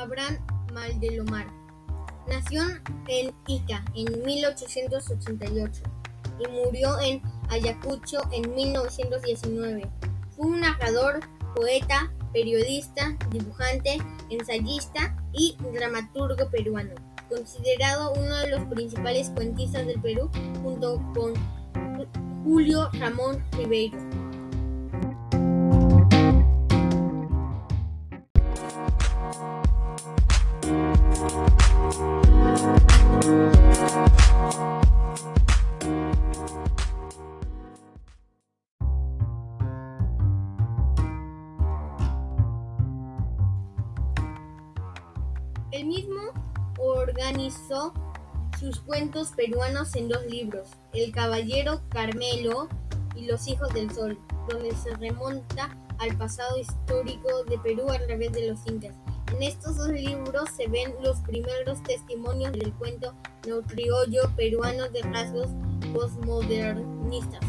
Abraham Maldelomar nació en Ica en 1888 y murió en Ayacucho en 1919. Fue un narrador, poeta, periodista, dibujante, ensayista y dramaturgo peruano, considerado uno de los principales cuentistas del Perú junto con Julio Ramón Ribeiro. El mismo organizó sus cuentos peruanos en dos libros, El Caballero Carmelo y Los Hijos del Sol, donde se remonta al pasado histórico de Perú a través de los incas. En estos dos libros se ven los primeros testimonios del cuento neocriollo peruano de rasgos postmodernistas.